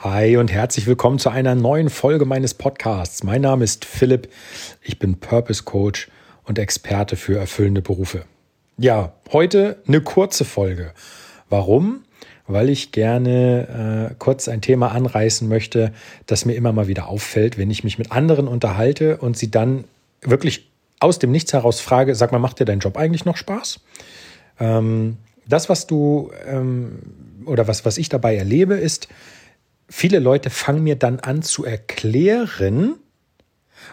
Hi und herzlich willkommen zu einer neuen Folge meines Podcasts. Mein Name ist Philipp, ich bin Purpose Coach und Experte für erfüllende Berufe. Ja, heute eine kurze Folge. Warum? Weil ich gerne äh, kurz ein Thema anreißen möchte, das mir immer mal wieder auffällt, wenn ich mich mit anderen unterhalte und sie dann wirklich aus dem Nichts heraus frage, sag mal, macht dir dein Job eigentlich noch Spaß? Ähm, das, was du ähm, oder was, was ich dabei erlebe, ist, viele Leute fangen mir dann an zu erklären,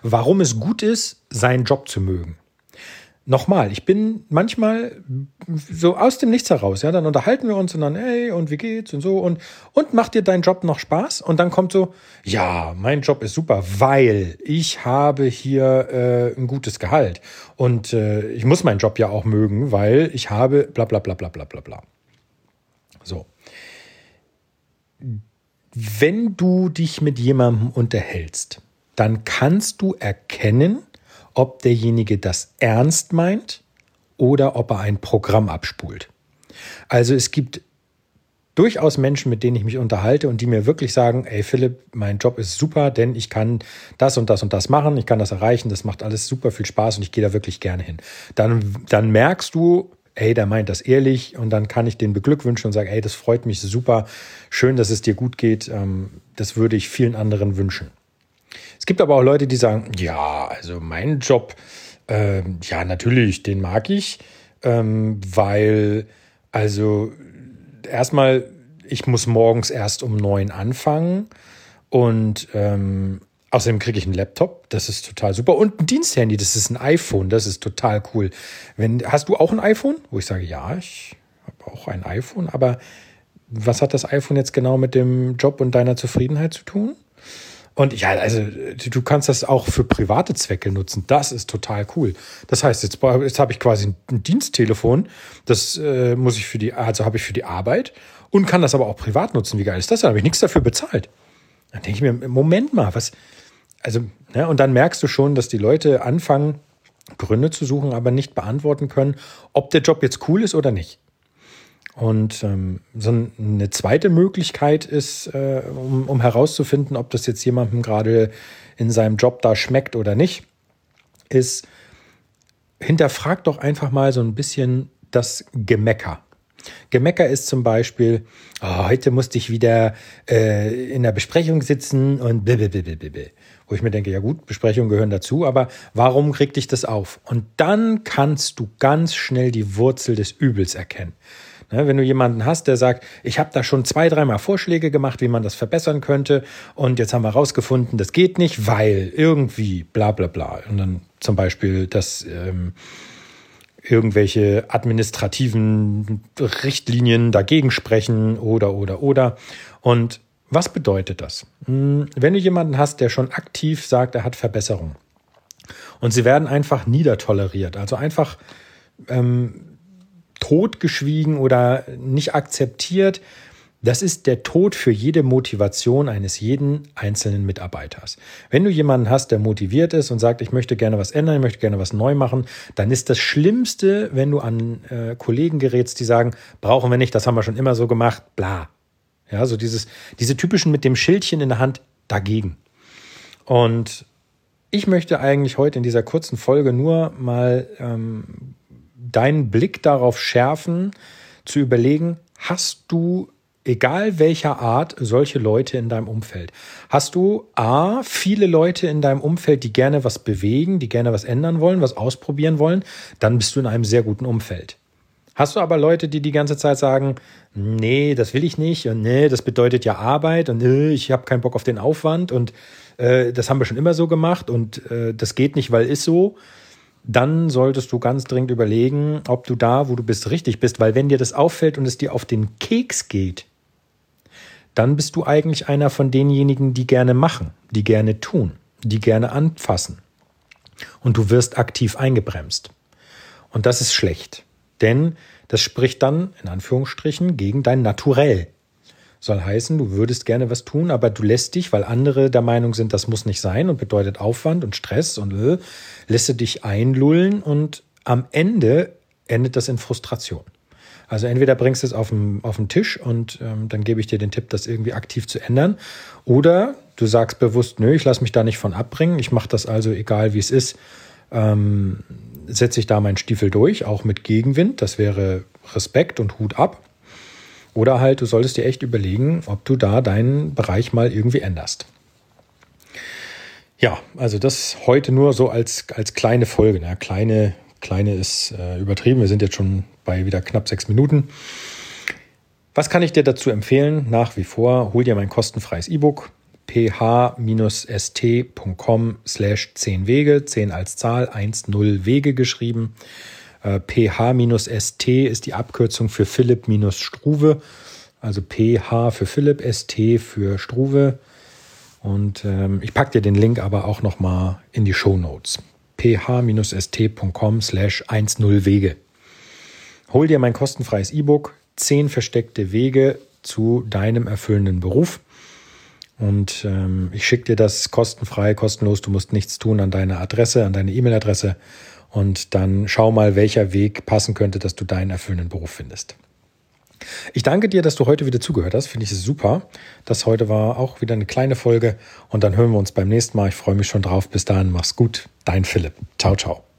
warum es gut ist, seinen Job zu mögen. Nochmal, ich bin manchmal so aus dem Nichts heraus, ja, dann unterhalten wir uns und dann, hey, und wie geht's und so und, und macht dir dein Job noch Spaß? Und dann kommt so, ja, mein Job ist super, weil ich habe hier äh, ein gutes Gehalt und äh, ich muss meinen Job ja auch mögen, weil ich habe bla bla bla bla bla bla bla. So wenn du dich mit jemandem unterhältst, dann kannst du erkennen, ob derjenige das ernst meint oder ob er ein Programm abspult. Also es gibt durchaus Menschen, mit denen ich mich unterhalte und die mir wirklich sagen, ey Philipp, mein Job ist super, denn ich kann das und das und das machen, ich kann das erreichen, das macht alles super viel Spaß und ich gehe da wirklich gerne hin. Dann, dann merkst du, ey, der meint das ehrlich und dann kann ich den beglückwünschen und sagen, ey, das freut mich super, schön, dass es dir gut geht, ähm, das würde ich vielen anderen wünschen. Es gibt aber auch Leute, die sagen, ja, also mein Job, äh, ja, natürlich, den mag ich, ähm, weil, also erstmal, ich muss morgens erst um neun anfangen und ähm, Außerdem kriege ich einen Laptop, das ist total super. Und ein Diensthandy, das ist ein iPhone, das ist total cool. Wenn, hast du auch ein iPhone? Wo ich sage, ja, ich habe auch ein iPhone, aber was hat das iPhone jetzt genau mit dem Job und deiner Zufriedenheit zu tun? Und ja, also du kannst das auch für private Zwecke nutzen. Das ist total cool. Das heißt, jetzt, jetzt habe ich quasi ein Diensttelefon. Das äh, muss ich für die, also habe ich für die Arbeit und kann das aber auch privat nutzen. Wie geil ist das? Da habe ich nichts dafür bezahlt. Dann denke ich mir, Moment mal, was, also, ne, und dann merkst du schon, dass die Leute anfangen, Gründe zu suchen, aber nicht beantworten können, ob der Job jetzt cool ist oder nicht. Und ähm, so eine zweite Möglichkeit ist, äh, um, um herauszufinden, ob das jetzt jemandem gerade in seinem Job da schmeckt oder nicht, ist, hinterfrag doch einfach mal so ein bisschen das Gemecker. Gemecker ist zum Beispiel, oh, heute musste ich wieder äh, in der Besprechung sitzen und blablabla. Wo ich mir denke, ja gut, Besprechungen gehören dazu, aber warum krieg dich das auf? Und dann kannst du ganz schnell die Wurzel des Übels erkennen. Ne, wenn du jemanden hast, der sagt, ich habe da schon zwei, dreimal Vorschläge gemacht, wie man das verbessern könnte, und jetzt haben wir rausgefunden, das geht nicht, weil irgendwie bla bla bla. Und dann zum Beispiel das ähm, irgendwelche administrativen Richtlinien dagegen sprechen oder oder oder. Und was bedeutet das? Hm, wenn du jemanden hast, der schon aktiv sagt, er hat Verbesserung und sie werden einfach niedertoleriert, also einfach ähm, totgeschwiegen oder nicht akzeptiert, das ist der Tod für jede Motivation eines jeden einzelnen Mitarbeiters. Wenn du jemanden hast, der motiviert ist und sagt, ich möchte gerne was ändern, ich möchte gerne was neu machen, dann ist das Schlimmste, wenn du an äh, Kollegen gerätst, die sagen, brauchen wir nicht, das haben wir schon immer so gemacht, bla. Ja, so dieses, diese typischen mit dem Schildchen in der Hand dagegen. Und ich möchte eigentlich heute in dieser kurzen Folge nur mal ähm, deinen Blick darauf schärfen, zu überlegen, hast du egal welcher Art, solche Leute in deinem Umfeld. Hast du A, viele Leute in deinem Umfeld, die gerne was bewegen, die gerne was ändern wollen, was ausprobieren wollen, dann bist du in einem sehr guten Umfeld. Hast du aber Leute, die die ganze Zeit sagen, nee, das will ich nicht und nee, das bedeutet ja Arbeit und nee, ich habe keinen Bock auf den Aufwand und äh, das haben wir schon immer so gemacht und äh, das geht nicht, weil ist so, dann solltest du ganz dringend überlegen, ob du da, wo du bist, richtig bist, weil wenn dir das auffällt und es dir auf den Keks geht, dann bist du eigentlich einer von denjenigen, die gerne machen, die gerne tun, die gerne anfassen. Und du wirst aktiv eingebremst. Und das ist schlecht, denn das spricht dann in Anführungsstrichen gegen dein Naturell. Soll heißen, du würdest gerne was tun, aber du lässt dich, weil andere der Meinung sind, das muss nicht sein und bedeutet Aufwand und Stress und äh, lässt du dich einlullen und am Ende endet das in Frustration. Also entweder bringst du es auf den, auf den Tisch und ähm, dann gebe ich dir den Tipp, das irgendwie aktiv zu ändern. Oder du sagst bewusst, nö, ich lasse mich da nicht von abbringen. Ich mache das also, egal wie es ist, ähm, setze ich da meinen Stiefel durch, auch mit Gegenwind. Das wäre Respekt und Hut ab. Oder halt, du solltest dir echt überlegen, ob du da deinen Bereich mal irgendwie änderst. Ja, also das heute nur so als, als kleine Folge. Ne? Kleine, kleine ist äh, übertrieben. Wir sind jetzt schon bei wieder knapp sechs Minuten. Was kann ich dir dazu empfehlen? Nach wie vor, hol dir mein kostenfreies E-Book ph-st.com slash 10 Wege, 10 als Zahl, 1, 0 Wege geschrieben. Äh, ph-st ist die Abkürzung für Philipp-Struve, also ph für Philipp, st für Struve. Und ähm, ich packe dir den Link aber auch nochmal in die Show Notes. ph-st.com slash 10 Wege. Hol dir mein kostenfreies E-Book 10 versteckte Wege zu deinem erfüllenden Beruf. Und ähm, ich schicke dir das kostenfrei, kostenlos. Du musst nichts tun an deine Adresse, an deine E-Mail-Adresse. Und dann schau mal, welcher Weg passen könnte, dass du deinen erfüllenden Beruf findest. Ich danke dir, dass du heute wieder zugehört hast. Finde ich super. Das heute war auch wieder eine kleine Folge. Und dann hören wir uns beim nächsten Mal. Ich freue mich schon drauf. Bis dahin, mach's gut. Dein Philipp. Ciao, ciao.